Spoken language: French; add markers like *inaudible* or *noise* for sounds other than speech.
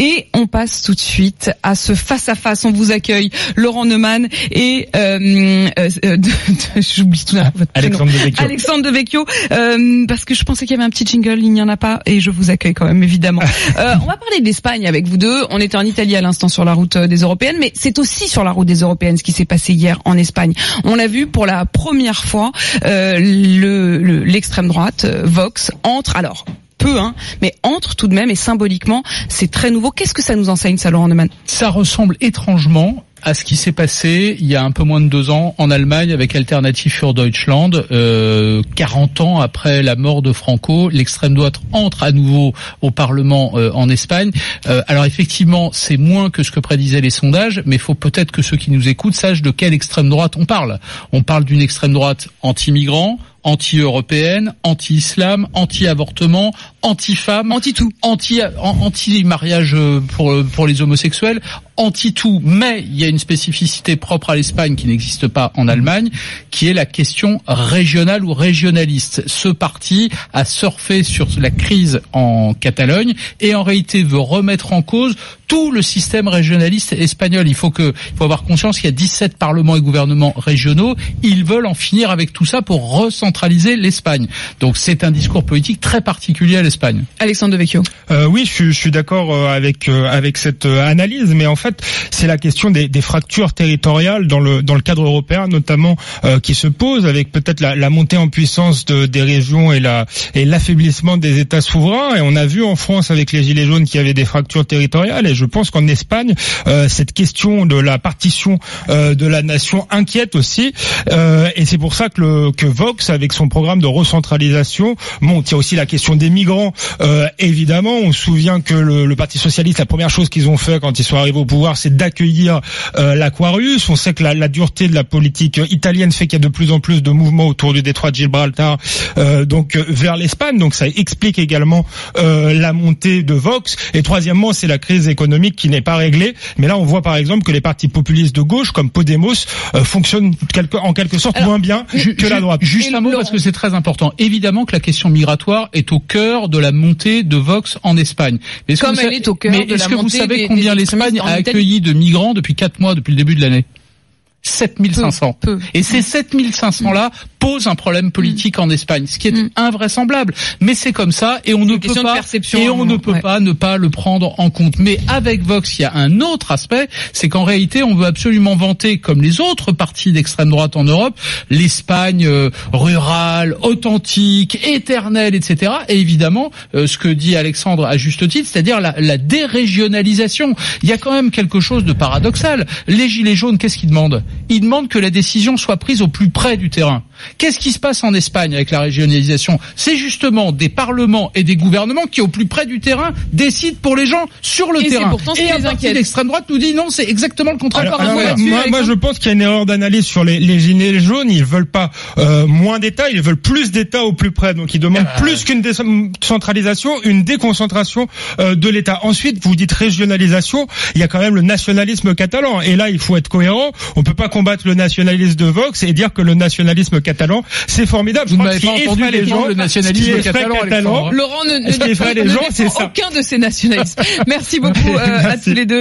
Et on passe tout de suite à ce face à face. On vous accueille Laurent Neumann et euh, euh, euh *laughs* j'oublie tout là. Alexandre Devecchio. Alexandre Devecchio, euh, parce que je pensais qu'il y avait un petit jingle, il n'y en a pas, et je vous accueille quand même évidemment. *laughs* euh, on va parler d'Espagne avec vous deux. On était en Italie à l'instant sur la route euh, des européennes, mais c'est aussi sur la route des européennes ce qui s'est passé hier en Espagne. On l'a vu pour la première fois, euh, le l'extrême droite Vox entre alors peu, hein, mais entre tout de même et symboliquement, c'est très nouveau. Qu'est-ce que ça nous enseigne, ça, Laurent Neumann? Ça ressemble étrangement à ce qui s'est passé il y a un peu moins de deux ans en Allemagne avec Alternative für Deutschland. Euh, 40 ans après la mort de Franco, l'extrême droite entre à nouveau au Parlement euh, en Espagne. Euh, alors effectivement, c'est moins que ce que prédisaient les sondages, mais il faut peut-être que ceux qui nous écoutent sachent de quelle extrême droite on parle. On parle d'une extrême droite anti-migrant, anti-européenne, anti-islam, anti-avortement, anti-femme, anti-tout, anti anti-mariage pour pour les homosexuels, anti-tout. Mais il y a une spécificité propre à l'Espagne qui n'existe pas en Allemagne, qui est la question régionale ou régionaliste. Ce parti a surfé sur la crise en Catalogne et en réalité veut remettre en cause tout le système régionaliste espagnol. Il faut que, il faut avoir conscience qu'il y a 17 parlements et gouvernements régionaux. Ils veulent en finir avec tout ça pour recentraliser l'Espagne. Donc c'est un discours politique très particulier à l'Espagne. Alexandre Devecchio. Euh, oui, je, je suis d'accord euh, avec euh, avec cette euh, analyse, mais en fait, c'est la question des, des, fractures territoriales dans le dans le cadre européen, notamment euh, qui se pose avec peut-être la, la, montée en puissance de, des régions et la et l'affaiblissement des États souverains. Et on a vu en France avec les gilets jaunes qu'il y avait des fractures territoriales. Et je pense qu'en Espagne, euh, cette question de la partition euh, de la nation inquiète aussi. Euh, et c'est pour ça que, le, que Vox, avec son programme de recentralisation, monte. Il y a aussi la question des migrants. évidemment, on se souvient que le, le, Parti socialiste, la première chose qu'ils ont fait quand ils sont arrivés au pouvoir, c'est d'accueillir l'Aquarius. On sait que la, la, dureté de la politique italienne fait qu'il y a de plus en plus de mouvements autour du détroit de Gibraltar, donc vers l'Espagne. Donc ça explique également la montée de Vox. Et troisièmement, c'est la crise économique économique qui n'est pas réglé. Mais là, on voit par exemple que les partis populistes de gauche, comme Podemos, euh, fonctionnent quelque, en quelque sorte Alors, moins bien que la droite. Juste un mot parce que c'est très important. Évidemment que la question migratoire est au cœur de la montée de Vox en Espagne. Mais comme elle est au cœur mais de est-ce la que vous savez des- combien des l'Espagne a accueilli de migrants depuis quatre mois depuis le début de l'année? 7500. Peu, peu. Et ces 7500 là posent un problème politique en Espagne, ce qui est Mm. invraisemblable. Mais c'est comme ça et on ne peut pas et on ne peut ouais. pas ne pas le prendre en compte. Mais avec Vox, il y a un autre aspect, c'est qu'en réalité, on veut absolument vanter, comme les autres partis d'extrême droite en Europe, l'Espagne euh, rurale, authentique, éternelle, etc. Et évidemment, euh, ce que dit Alexandre à juste titre, c'est-à-dire la, la dérégionalisation. Il y a quand même quelque chose de paradoxal. Les gilets jaunes, qu'est-ce qu'ils demandent? Ils demandent que la décision soit prise au plus près du terrain. Qu'est-ce qui se passe en Espagne avec la régionalisation? C'est justement des parlements et des gouvernements qui, au plus près du terrain, décident pour les gens sur le Et terrain. pourtant ce qui et un les parti d'extrême droite nous dit non, c'est exactement le contraire. Alors, alors, moi, moi, je pense qu'il y a une erreur d'analyse sur les, les gilets jaunes. Ils veulent pas euh, moins d'État, ils veulent plus d'État au plus près. Donc ils demandent Ah. plus qu'une décentralisation, une déconcentration euh, de l'État. Ensuite, vous dites régionalisation. Il y a quand même le nationalisme catalan. Et là, il faut être cohérent. On peut pas combattre le nationalisme de Vox et dire que le nationalisme catalan c'est formidable. Je Vous ne crois que pas qui entendu effraie les gens, le nationalisme catalan, catalan. Laurent ne, ne, Ce qui effraie les ne gens, c'est ça. aucun de ces nationalistes. Merci beaucoup *laughs* euh, à tous les deux.